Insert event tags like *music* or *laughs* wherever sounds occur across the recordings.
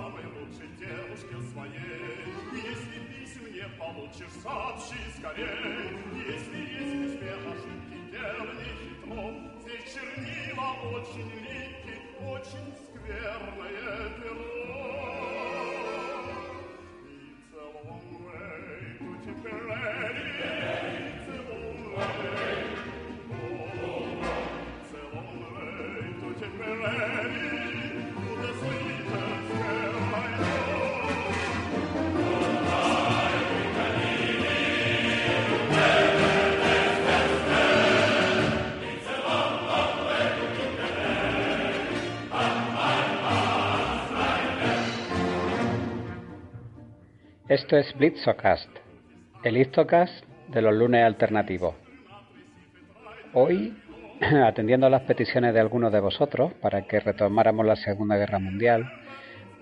самой лучшей девушке своей. Если писем не получишь, сообщи скорей. Если есть тебе ошибки, дел не хитро. Здесь чернила очень липкие, очень скверное перо. Esto es Blitzocast, el Istocast de los lunes alternativos. Hoy, *laughs* atendiendo a las peticiones de algunos de vosotros para que retomáramos la Segunda Guerra Mundial,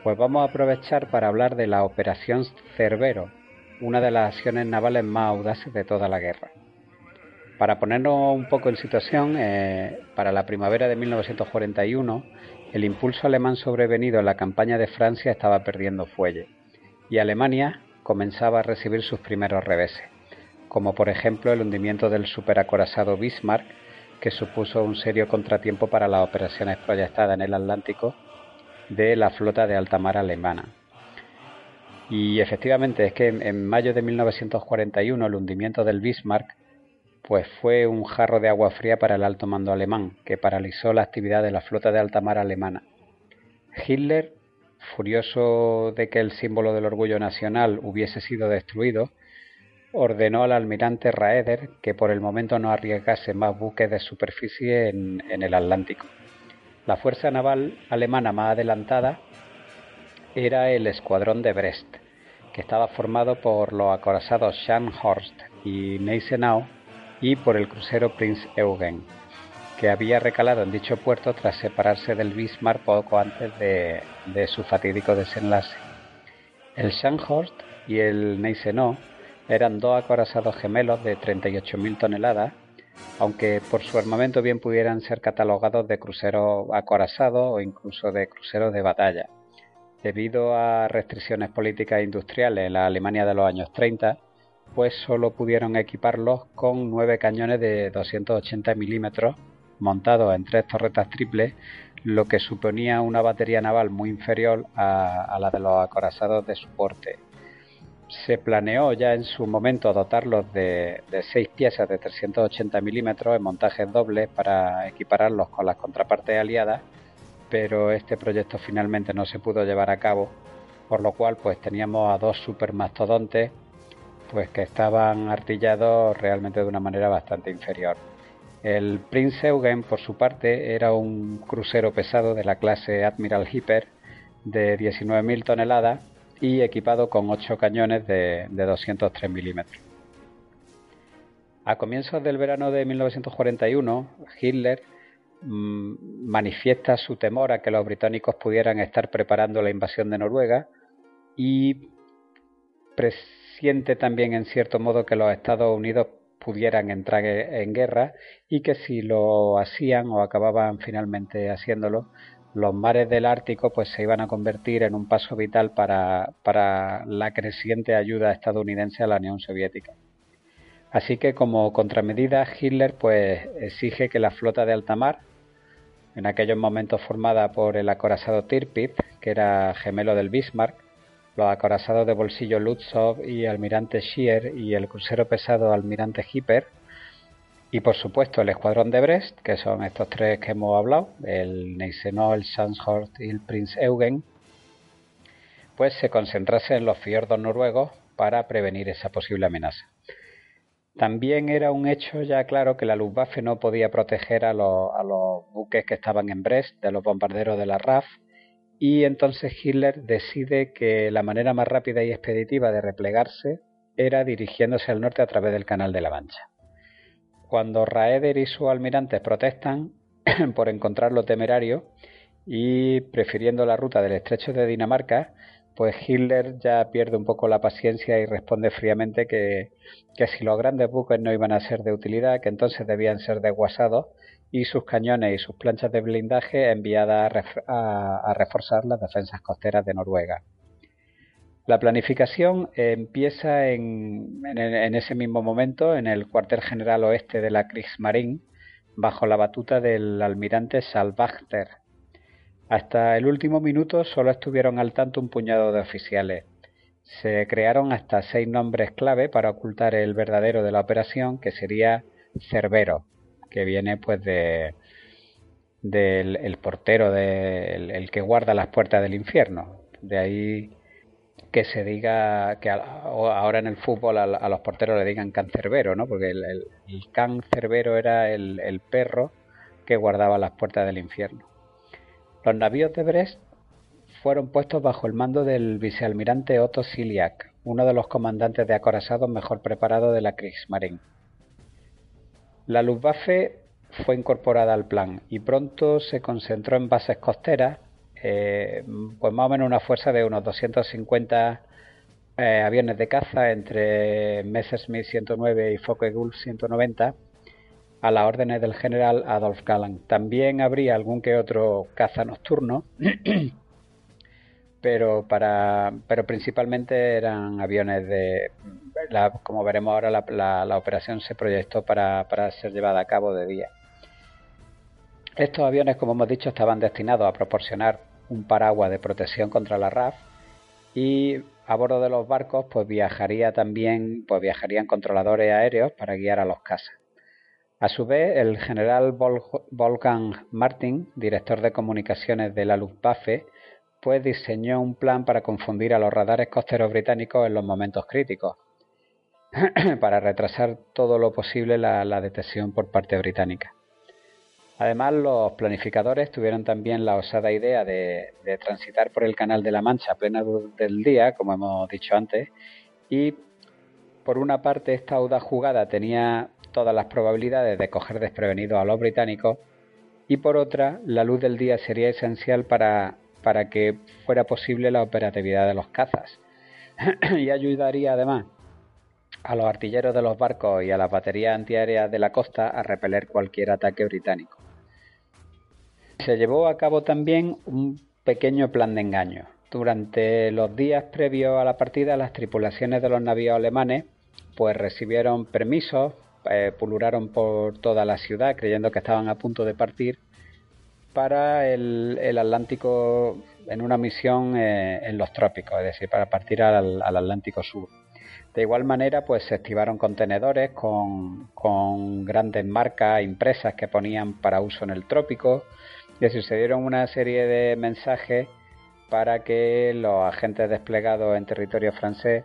pues vamos a aprovechar para hablar de la Operación Cerbero, una de las acciones navales más audaces de toda la guerra. Para ponernos un poco en situación, eh, para la primavera de 1941, el impulso alemán sobrevenido en la campaña de Francia estaba perdiendo fuelle y Alemania comenzaba a recibir sus primeros reveses, como por ejemplo el hundimiento del superacorazado Bismarck, que supuso un serio contratiempo para las operaciones proyectadas en el Atlántico de la flota de alta mar alemana. Y efectivamente es que en, mayo de 1941 el hundimiento del Bismarck pues fue un jarro de agua fría para el alto mando alemán, que paralizó la actividad de la flota de alta mar alemana. Hitler furioso de que el símbolo del orgullo nacional hubiese sido destruido, ordenó al almirante Raeder que por el momento no arriesgase más buques de superficie en, el Atlántico. La fuerza naval alemana más adelantada era el escuadrón de Brest, que estaba formado por los acorazados Scharnhorst y Gneisenau y por el crucero Prinz Eugen, que había recalado en dicho puerto tras separarse del Bismarck poco antes de, su fatídico desenlace. El Scharnhorst y el Gneisenau eran dos acorazados gemelos de 38.000 toneladas, aunque por su armamento bien pudieran ser catalogados de cruceros acorazados o incluso de cruceros de batalla. Debido a restricciones políticas e industriales en la Alemania de los años 30, pues solo pudieron equiparlos con nueve cañones de 280 milímetros montados en tres torretas triples, lo que suponía una batería naval muy inferior a, la de los acorazados de su porte. Se planeó ya en su momento dotarlos de, de seis piezas de 380 milímetros en montajes dobles para equipararlos con las contrapartes aliadas, pero este proyecto finalmente no se pudo llevar a cabo, por lo cual pues teníamos a dos supermastodontes pues que estaban artillados realmente de una manera bastante inferior. El Prinz Eugen, por su parte, era un crucero pesado de la clase Admiral Hipper de 19.000 toneladas y equipado con 8 cañones de, de 203 milímetros. A comienzos del verano de 1941, Hitler mmm, manifiesta su temor a que los británicos pudieran estar preparando la invasión de Noruega y siente también en cierto modo que los Estados Unidos pudieran entrar en guerra y que si lo hacían o acababan finalmente haciéndolo, los mares del Ártico pues se iban a convertir en un paso vital para, para la creciente ayuda estadounidense a la Unión Soviética. Así que como contramedida Hitler pues exige que la flota de alta mar, en aquellos momentos formada por el acorazado Tirpitz, que era gemelo del Bismarck, los acorazados de bolsillo Lutzov y almirante Scheer y el crucero pesado almirante Hipper, y por supuesto el escuadrón de Brest, que son estos tres que hemos hablado, el Gneisenau, el Scharnhorst y el Prinz Eugen, pues se concentrase en los fiordos noruegos para prevenir esa posible amenaza. También era un hecho ya claro que la Luftwaffe no podía proteger a los, a los buques que estaban en Brest de los bombarderos de la RAF y entonces Hitler decide que la manera más rápida y expeditiva de replegarse era dirigiéndose al norte a través del Canal de la Mancha. Cuando Raeder y sus almirantes protestan *clears throat* por encontrarlo temerario y prefiriendo la ruta del estrecho de Dinamarca, pues Hitler ya pierde un poco la paciencia y responde fríamente que, si los grandes buques no iban a ser de utilidad, que entonces debían ser desguasados y sus cañones y sus planchas de blindaje enviadas a, reforzar las defensas costeras de Noruega. La planificación empieza en, en, ese mismo momento en el cuartel general oeste de la Kriegsmarine, bajo la batuta del almirante Salvachter. Hasta el último minuto solo estuvieron al tanto un puñado de oficiales. Se crearon hasta seis nombres clave para ocultar el verdadero de la operación, que sería Cerbero, que viene pues de del el portero, del el que guarda las puertas del infierno. De ahí que se diga que ahora en el fútbol a, los porteros le digan cancerbero, ¿no? Porque el, el, cancerbero era el, perro que guardaba las puertas del infierno. Los navíos de Brest fueron puestos bajo el mando del vicealmirante Otto Siliak, uno de los comandantes de acorazados mejor preparados de la Kriegsmarine. La Luftwaffe fue incorporada al plan y pronto se concentró en bases costeras eh, pues más o menos una fuerza de unos 250 eh, aviones de caza entre Messerschmitt 109 y Focke-Wulf 190 a las órdenes del general Adolf Galland. También habría algún que otro caza nocturno, *clears throat* pero para pero principalmente eran aviones de como veremos ahora la, operación se proyectó para, para ser llevada a cabo de día. Estos aviones, como hemos dicho, estaban destinados a proporcionar un paraguas de protección contra la RAF y a bordo de los barcos pues viajaría también pues viajarían controladores aéreos para guiar a los cazas. A su vez, el general Volkan Martin, director de comunicaciones de la Luftwaffe, pues diseñó un plan para confundir a los radares costeros británicos en los momentos críticos, *clears throat* para retrasar todo lo posible la detección por parte británica. Además, los planificadores tuvieron también la osada idea de, transitar por el Canal de la Mancha a plena luz del día, como hemos dicho antes, y por una parte esta audaz jugada tenía todas las probabilidades de coger desprevenidos a los británicos y por otra la luz del día sería esencial para, para que fuera posible la operatividad de los cazas *clears throat* y ayudaría además a los artilleros de los barcos y a las baterías antiaéreas de la costa a repeler cualquier ataque británico. Se llevó a cabo también un pequeño plan de engaño. Durante los días previos a la partida, las tripulaciones de los navíos alemanes pues recibieron permisos, eh, pulularon por toda la ciudad creyendo que estaban a punto de partir para el, Atlántico en una misión eh, en los trópicos, es decir, para partir al, Atlántico Sur. De igual manera, pues se activaron contenedores con, grandes marcas impresas que ponían para uso en el trópico, y sucedieron una serie de mensajes para que los agentes desplegados en territorio francés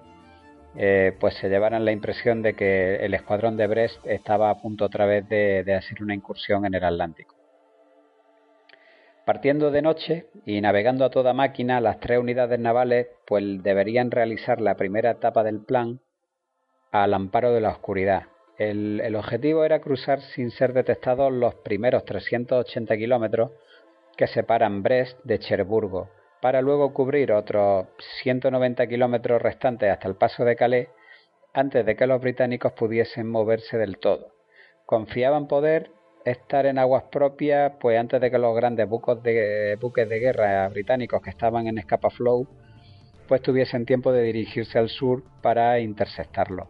eh, pues se llevaran la impresión de que el escuadrón de Brest estaba a punto otra vez de hacer una incursión en el Atlántico. Partiendo de noche y navegando a toda máquina, las tres unidades navales pues deberían realizar la primera etapa del plan al amparo de la oscuridad, el, objetivo era cruzar sin ser detectados los primeros 380 kilómetros que separan Brest de Cherburgo, para luego cubrir otros 190 kilómetros restantes hasta el paso de Calais antes de que los británicos pudiesen moverse del todo. Confiaban poder estar en aguas propias, pues antes de que los grandes buques de, buques de guerra británicos que estaban en Scapa Flow, pues tuviesen tiempo de dirigirse al sur para interceptarlo.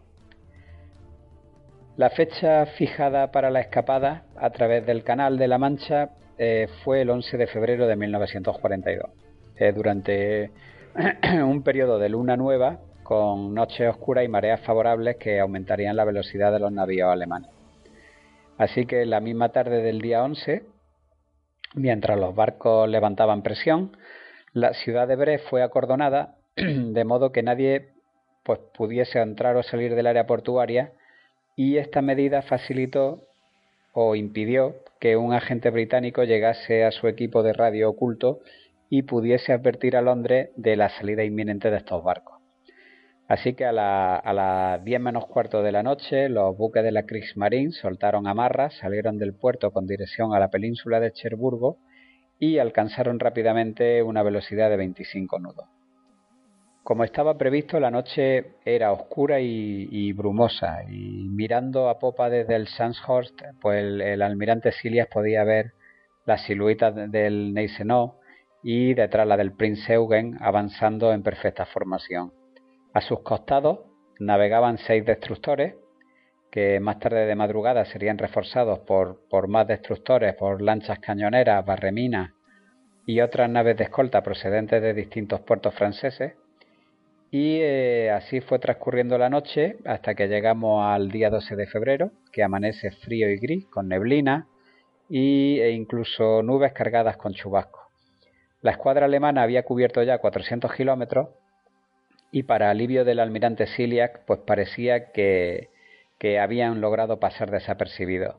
La fecha fijada para la escapada a través del Canal de la Mancha eh, fue el 11 de febrero de 1942. Eh, durante *clears throat* un periodo de luna nueva, con noches oscuras y mareas favorables que aumentarían la velocidad de los navíos alemanes. Así que la misma tarde del día 11, mientras los barcos levantaban presión, la ciudad de Brest fue acordonada *clears throat* de modo que nadie pues, pudiese entrar o salir del área portuaria y esta medida facilitó o impidió que un agente británico llegase a su equipo de radio oculto y pudiese advertir a Londres de la salida inminente de estos barcos. Así que a, las 10 menos cuarto de la noche, los buques de la Kriegsmarine soltaron amarras, salieron del puerto con dirección a la península de Cherburgo y alcanzaron rápidamente una velocidad de 25 nudos. Como estaba previsto, la noche era oscura y, brumosa, y mirando a popa desde el Sandhurst, pues el, almirante Silias podía ver la silueta del Neisenau y detrás la del Prince Eugen avanzando en perfecta formación. A sus costados navegaban seis destructores, que más tarde de madrugada serían reforzados por, por más destructores, por lanchas cañoneras, barreminas y otras naves de escolta procedentes de distintos puertos franceses, y eh, así fue transcurriendo la noche hasta que llegamos al día 12 de febrero, que amanece frío y gris, con neblina y, e incluso nubes cargadas con chubasco. La escuadra alemana había cubierto ya 400 kilómetros y para alivio del almirante Siliak, pues parecía que, que habían logrado pasar desapercibidos.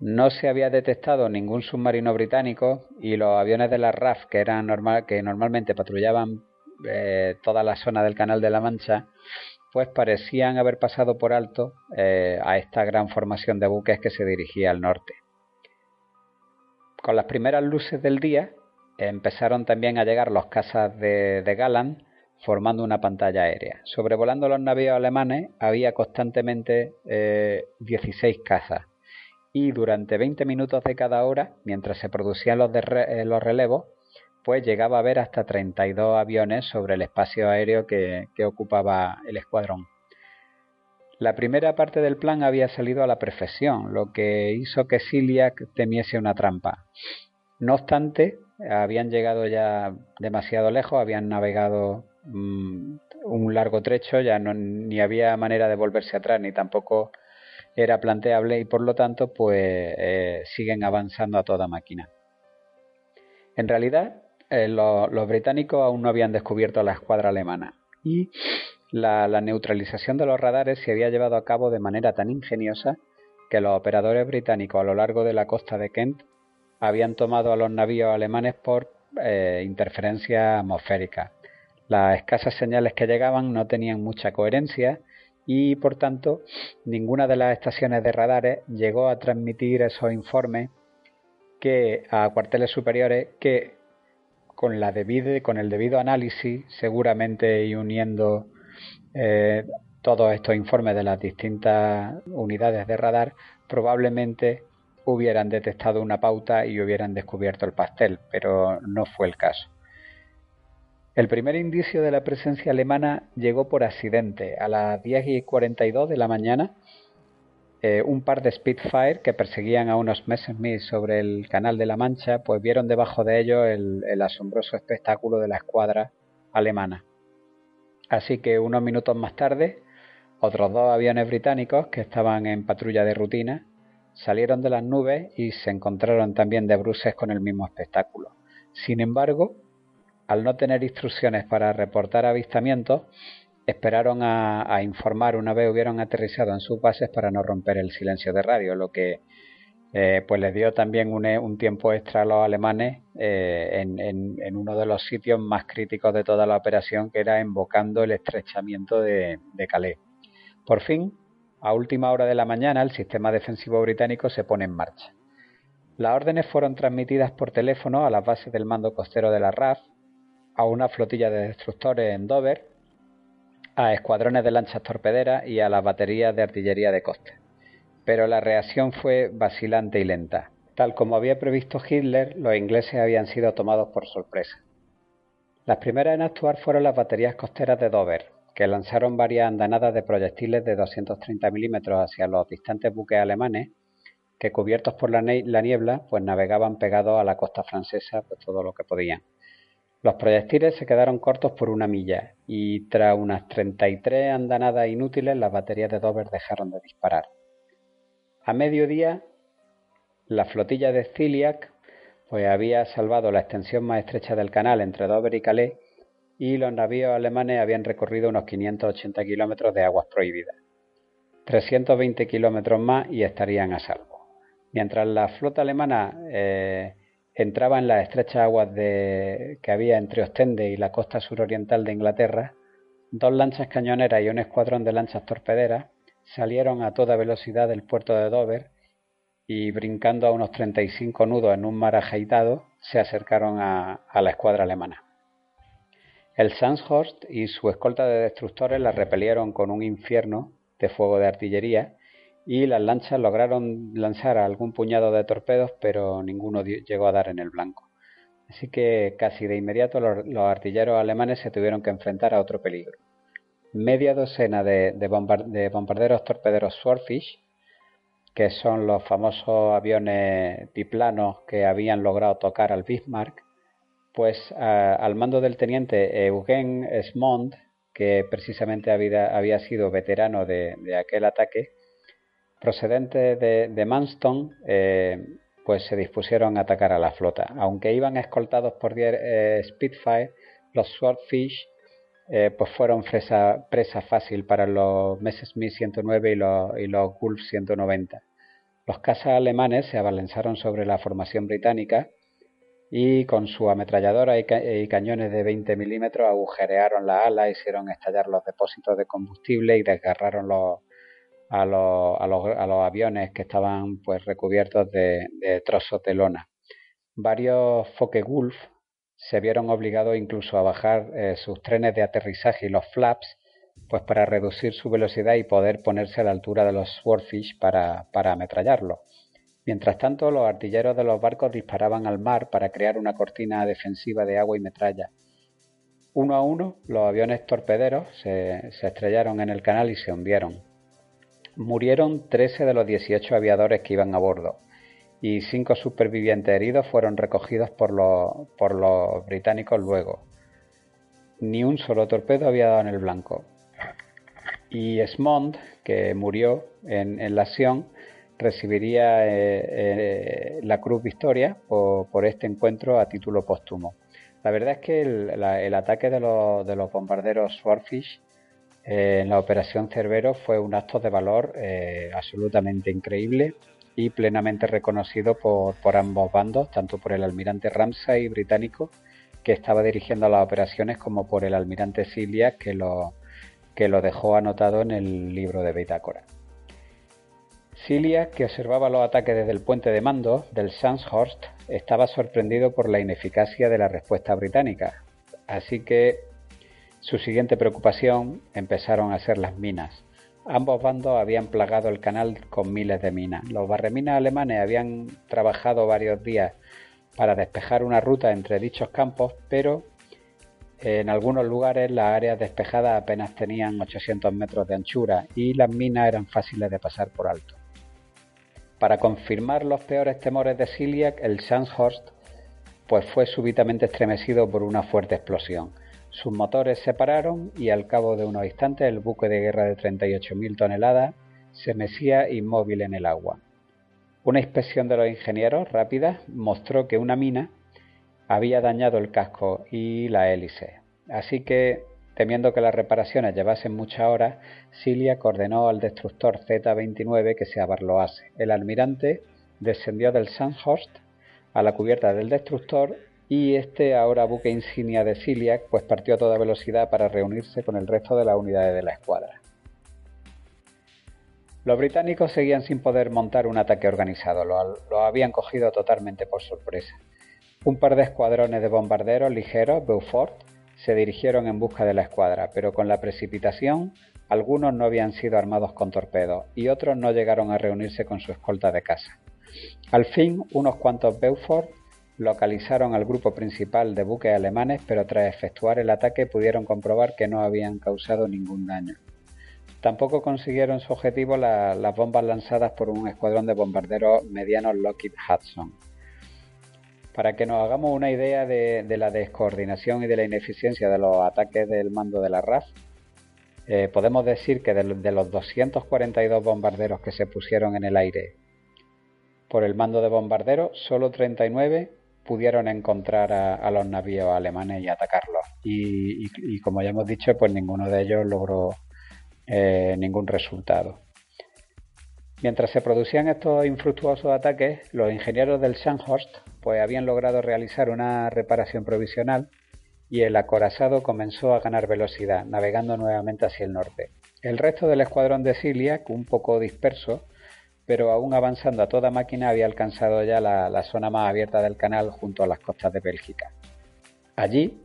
No se había detectado ningún submarino británico y los aviones de la RAF que, eran normal, que normalmente patrullaban eh, toda la zona del Canal de la Mancha, pues parecían haber pasado por alto eh, a esta gran formación de buques que se dirigía al norte. Con las primeras luces del día empezaron también a llegar los cazas de, de Galan formando una pantalla aérea. Sobrevolando los navíos alemanes había constantemente 16 eh, cazas y durante 20 minutos de cada hora, mientras se producían los, los relevos, pues llegaba a haber hasta 32 aviones sobre el espacio aéreo que, ocupaba el escuadrón. La primera parte del plan había salido a la perfección, lo que hizo que Ciliac temiese una trampa. No obstante, habían llegado ya demasiado lejos, habían navegado mm, un largo trecho, ya no, ni había manera de volverse atrás, ni tampoco era planteable y por lo tanto pues eh, siguen avanzando a toda máquina. En realidad, eh, los británicos aún no habían descubierto la escuadra alemana y la, neutralización de los radares se había llevado a cabo de manera tan ingeniosa que los operadores británicos a lo largo de la costa de Kent habían tomado a los navíos alemanes por eh, interferencia atmosférica. Las escasas señales que llegaban no tenían mucha coherencia y por tanto ninguna de las estaciones de radares llegó a transmitir esos informes que a cuarteles superiores que con, la con el debido análisis, seguramente y uniendo eh, todos estos informes de las distintas unidades de radar, probablemente hubieran detectado una pauta y hubieran descubierto el pastel, pero no fue el caso. El primer indicio de la presencia alemana llegó por accidente a las 10 y 42 de la mañana eh, un par de Spitfire que perseguían a unos Messerschmitt sobre el Canal de la Mancha, pues vieron debajo de ellos el, asombroso espectáculo de la escuadra alemana. Así que unos minutos más tarde, otros dos aviones británicos que estaban en patrulla de rutina salieron de las nubes y se encontraron también de bruces con el mismo espectáculo. Sin embargo, al no tener instrucciones para reportar avistamientos, esperaron a, informar una vez hubieron aterrizado en sus bases para no romper el silencio de radio, lo que eh, pues les dio también un, tiempo extra a los alemanes eh, en, uno de los sitios más críticos de toda la operación, que era invocando el estrechamiento de, de Calais. Por fin, a última hora de la mañana, el sistema defensivo británico se pone en marcha. Las órdenes fueron transmitidas por teléfono a las bases del mando costero de la RAF, a una flotilla de destructores en Dover a escuadrones de lanchas torpederas y a las baterías de artillería de costa. Pero la reacción fue vacilante y lenta. Tal como había previsto Hitler, los ingleses habían sido tomados por sorpresa. Las primeras en actuar fueron las baterías costeras de Dover, que lanzaron varias andanadas de proyectiles de 230 milímetros hacia los distantes buques alemanes, que cubiertos por la, niebla, pues navegaban pegados a la costa francesa pues todo lo que podían. Los proyectiles se quedaron cortos por una milla y tras unas 33 andanadas inútiles las baterías de Dover dejaron de disparar. A mediodía, la flotilla de Ciliac pues había salvado la extensión más estrecha del canal entre Dover y Calais y los navíos alemanes habían recorrido unos 580 kilómetros de aguas prohibidas. 320 kilómetros más y estarían a salvo. Mientras la flota alemana eh, entraba en las estrechas aguas de, que había entre Ostende y la costa suroriental de Inglaterra, dos lanchas cañoneras y un escuadrón de lanchas torpederas salieron a toda velocidad del puerto de Dover y brincando a unos 35 nudos en un mar ajeitado se acercaron a, la escuadra alemana. El Sandhurst y su escolta de destructores la repelieron con un infierno de fuego de artillería y las lanchas lograron lanzar algún puñado de torpedos, pero ninguno llegó a dar en el blanco. Así que casi de inmediato los, artilleros alemanes se tuvieron que enfrentar a otro peligro. Media docena de, bombarderos torpederos Swordfish, que son los famosos aviones biplanos que habían logrado tocar al Bismarck, pues al mando del teniente Eugen Smond, que precisamente había, sido veterano de, aquel ataque, procedente de, de Manston, eh, pues se dispusieron a atacar a la flota. Aunque iban escoltados por 10 eh, Spitfire, los Swordfish eh, pues fueron presa, fácil para los Messerschmitt 109 y los, y Gulf 190. Los cazas alemanes se abalanzaron sobre la formación británica y con su ametralladora y, cañones de 20 milímetros agujerearon la ala, hicieron estallar los depósitos de combustible y desgarraron los, a los, a los, a los aviones que estaban pues recubiertos de, trozos de lona. Varios Focke-Wulf se vieron obligados incluso a bajar eh, sus trenes de aterrizaje y los flaps pues para reducir su velocidad y poder ponerse a la altura de los Swordfish para, para ametrallarlos. Mientras tanto, los artilleros de los barcos disparaban al mar para crear una cortina defensiva de agua y metralla. Uno a uno, los aviones torpederos se, se estrellaron en el canal y se hundieron. Murieron 13 de los 18 aviadores que iban a bordo y cinco supervivientes heridos fueron recogidos por los, británicos luego. Ni un solo torpedo había dado en el blanco. Y Smond, que murió en, la acción, recibiría eh, eh, la Cruz Victoria por, este encuentro a título póstumo. La verdad es que el, ataque de los, de los bombarderos Swordfish eh, en la operación Cerbero fue un acto de valor eh, absolutamente increíble y plenamente reconocido por, ambos bandos, tanto por el almirante Ramsay británico, que estaba dirigiendo las operaciones, como por el almirante Cilia, que lo, dejó anotado en el libro de bitácora. Cilia, que observaba los ataques desde el puente de mando del Sandhurst, estaba sorprendido por la ineficacia de la respuesta británica, así que su siguiente preocupación empezaron a ser las minas. Ambos bandos habían plagado el canal con miles de minas. Los barreminas alemanes habían trabajado varios días para despejar una ruta entre dichos campos, pero en algunos lugares las áreas despejadas apenas tenían 800 metros de anchura y las minas eran fáciles de pasar por alto. Para confirmar los peores temores de Siliak, el Sandhurst pues fue súbitamente estremecido por una fuerte explosión. Sus motores se pararon y al cabo de unos instantes el buque de guerra de 38.000 toneladas se mecía inmóvil en el agua. Una inspección de los ingenieros rápida mostró que una mina había dañado el casco y la hélice. Así que, temiendo que las reparaciones llevasen muchas horas, Cilia ordenó al destructor Z-29 que se abarloase. El almirante descendió del Sandhurst a la cubierta del destructor y este ahora buque insignia de Ciliac pues partió a toda velocidad para reunirse con el resto de las unidades de la escuadra. Los británicos seguían sin poder montar un ataque organizado, lo, habían cogido totalmente por sorpresa. Un par de escuadrones de bombarderos ligeros, Beaufort, se dirigieron en busca de la escuadra, pero con la precipitación algunos no habían sido armados con torpedos y otros no llegaron a reunirse con su escolta de casa. Al fin, unos cuantos Beaufort localizaron al grupo principal de buques alemanes, pero tras efectuar el ataque pudieron comprobar que no habían causado ningún daño. Tampoco consiguieron su objetivo las bombas lanzadas por un escuadrón de bombarderos medianos Lockheed Hudson. Para que nos hagamos una idea de, la descoordinación y de la ineficiencia de los ataques del mando de la RAF, eh, podemos decir que de, de los 242 bombarderos que se pusieron en el aire por el mando de bombarderos, solo 39 pudieron encontrar a, los navíos alemanes y atacarlos. Y, como ya hemos dicho, pues ninguno de ellos logró eh, ningún resultado. Mientras se producían estos infructuosos ataques, los ingenieros del Sandhurst pues habían logrado realizar una reparación provisional y el acorazado comenzó a ganar velocidad, navegando nuevamente hacia el norte. El resto del escuadrón de Ciliac, un poco disperso, pero aún avanzando a toda máquina había alcanzado ya la, zona más abierta del canal junto a las costas de Bélgica. Allí,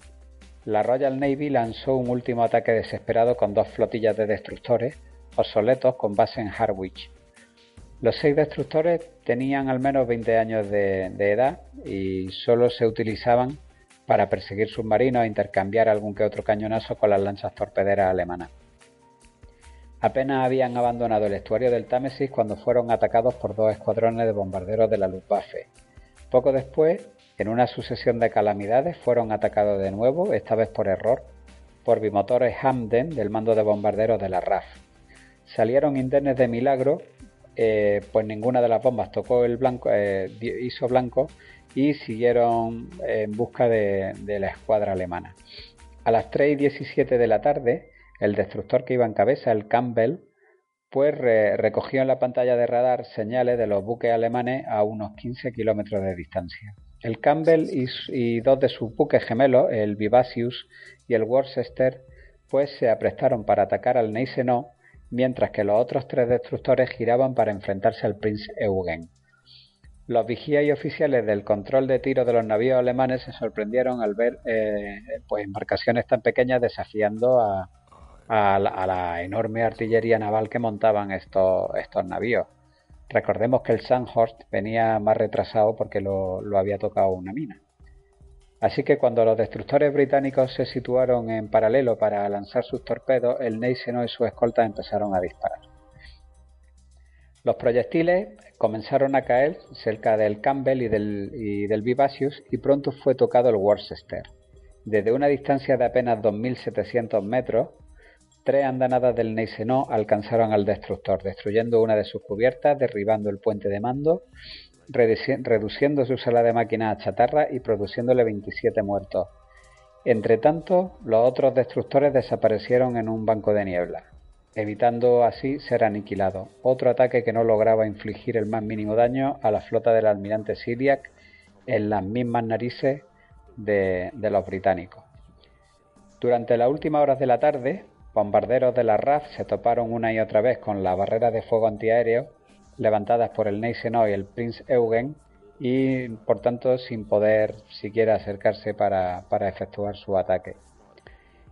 la Royal Navy lanzó un último ataque desesperado con dos flotillas de destructores obsoletos con base en Harwich. Los seis destructores tenían al menos 20 años de, edad y solo se utilizaban para perseguir submarinos e intercambiar algún que otro cañonazo con las lanchas torpederas alemanas. Apenas habían abandonado el estuario del Támesis cuando fueron atacados por dos escuadrones de bombarderos de la Luftwaffe. Poco después, en una sucesión de calamidades, fueron atacados de nuevo, esta vez por error, por bimotores Hamden del mando de bombarderos de la RAF. Salieron indemnes de milagro, eh, pues ninguna de las bombas tocó el blanco, eh, hizo blanco y siguieron en busca de, la escuadra alemana. A las 3 y 17 de la tarde, el destructor que iba en cabeza, el Campbell, pues recogió en la pantalla de radar señales de los buques alemanes a unos 15 kilómetros de distancia. El Campbell y, dos de sus buques gemelos, el Vivacious y el Worcester, pues se aprestaron para atacar al Gneisenau, mientras que los otros tres destructores giraban para enfrentarse al Prince Eugen. Los vigías y oficiales del control de tiro de los navíos alemanes se sorprendieron al ver eh, pues embarcaciones tan pequeñas desafiando a, a la, enorme artillería naval que montaban estos, estos navíos. Recordemos que el Sandhurst venía más retrasado porque lo, había tocado una mina. Así que cuando los destructores británicos se situaron en paralelo para lanzar sus torpedos, el Neiseno y sus escoltas empezaron a disparar. Los proyectiles comenzaron a caer cerca del Campbell y del, y del Vivacious y pronto fue tocado el Worcester. Desde una distancia de apenas 2.700 metros, Tres andanadas del Neisenó alcanzaron al destructor, destruyendo una de sus cubiertas, derribando el puente de mando, reduciendo su sala de máquinas a chatarra y produciéndole 27 muertos. Entre tanto, los otros destructores desaparecieron en un banco de niebla, evitando así ser aniquilados. Otro ataque que no lograba infligir el más mínimo daño a la flota del almirante Siriac en las mismas narices de, de los británicos. Durante las últimas horas de la tarde, Bombarderos de la RAF se toparon una y otra vez con la barrera de fuego antiaéreo levantadas por el Gneisenau y el Prince Eugen y por tanto sin poder siquiera acercarse para, para efectuar su ataque.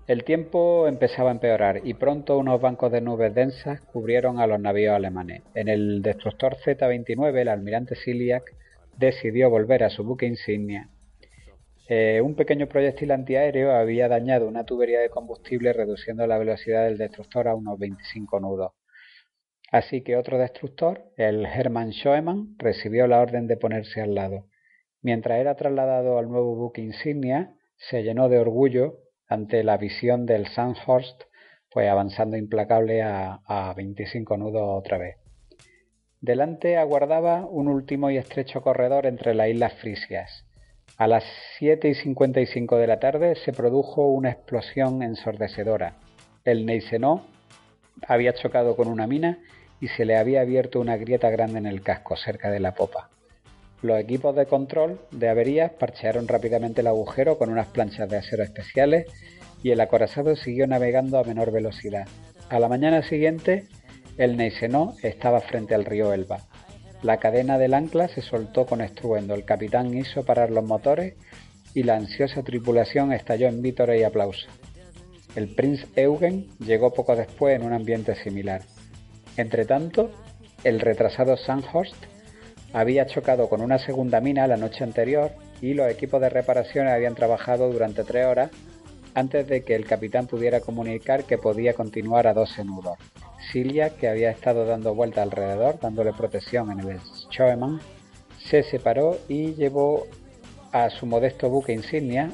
El tiempo empezaba a empeorar y pronto unos bancos de nubes densas cubrieron a los navíos alemanes. En el destructor Z-29 el almirante Siliak decidió volver a su buque insignia eh, un pequeño proyectil antiaéreo había dañado una tubería de combustible reduciendo la velocidad del destructor a unos 25 nudos. Así que otro destructor, el Hermann Schoemann, recibió la orden de ponerse al lado. Mientras era trasladado al nuevo buque insignia, se llenó de orgullo ante la visión del Sandhurst, pues avanzando implacable a, a 25 nudos otra vez. Delante aguardaba un último y estrecho corredor entre las islas Frisias. A las 7 y 55 de la tarde se produjo una explosión ensordecedora. El Neisenó había chocado con una mina y se le había abierto una grieta grande en el casco, cerca de la popa. Los equipos de control de averías parchearon rápidamente el agujero con unas planchas de acero especiales y el acorazado siguió navegando a menor velocidad. A la mañana siguiente, el Neisenó estaba frente al río Elba. La cadena del ancla se soltó con estruendo, el capitán hizo parar los motores y la ansiosa tripulación estalló en vítores y aplausos. El Prince Eugen llegó poco después en un ambiente similar. Entretanto, el retrasado Sandhurst había chocado con una segunda mina la noche anterior y los equipos de reparaciones habían trabajado durante tres horas antes de que el capitán pudiera comunicar que podía continuar a 12 nudos. Cilia, que había estado dando vuelta alrededor, dándole protección en el Schoemann, se separó y llevó a su modesto buque insignia,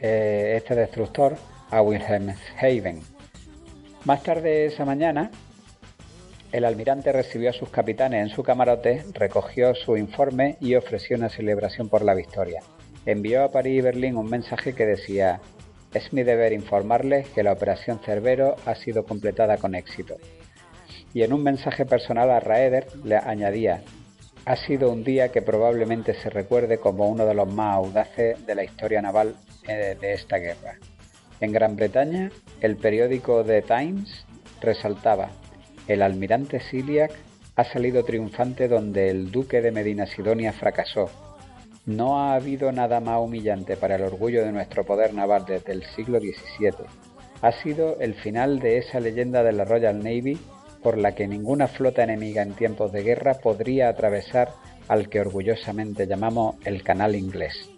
eh, este destructor, a Wilhelmshaven. Más tarde esa mañana, el almirante recibió a sus capitanes en su camarote, recogió su informe y ofreció una celebración por la victoria. Envió a París y Berlín un mensaje que decía es mi deber informarles que la operación Cerbero ha sido completada con éxito. Y en un mensaje personal a Raeder le añadía, ha sido un día que probablemente se recuerde como uno de los más audaces de la historia naval eh, de esta guerra. En Gran Bretaña, el periódico The Times resaltaba, el almirante Siliac ha salido triunfante donde el duque de Medina Sidonia fracasó. No ha habido nada más humillante para el orgullo de nuestro poder naval desde el siglo XVII. Ha sido el final de esa leyenda de la Royal Navy por la que ninguna flota enemiga en tiempos de guerra podría atravesar al que orgullosamente llamamos el Canal Inglés.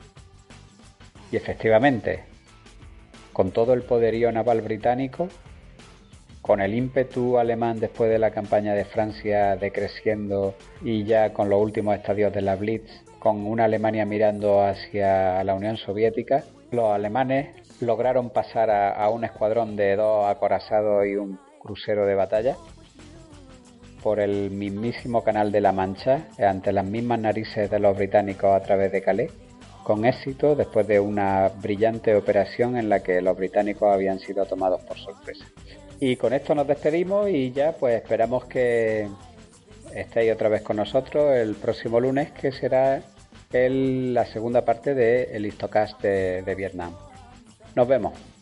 Y efectivamente, con todo el poderío naval británico, con el ímpetu alemán después de la campaña de Francia decreciendo y ya con los últimos estadios de la Blitz, con una Alemania mirando hacia la Unión Soviética, los alemanes lograron pasar a, un escuadrón de dos acorazados y un crucero de batalla por el mismísimo Canal de la Mancha ante las mismas narices de los británicos a través de Calais, con éxito después de una brillante operación en la que los británicos habían sido tomados por sorpresa. Y con esto nos despedimos y ya pues esperamos que estéis otra vez con nosotros el próximo lunes que será la segunda parte de el Histocast de Vietnam. Nos vemos.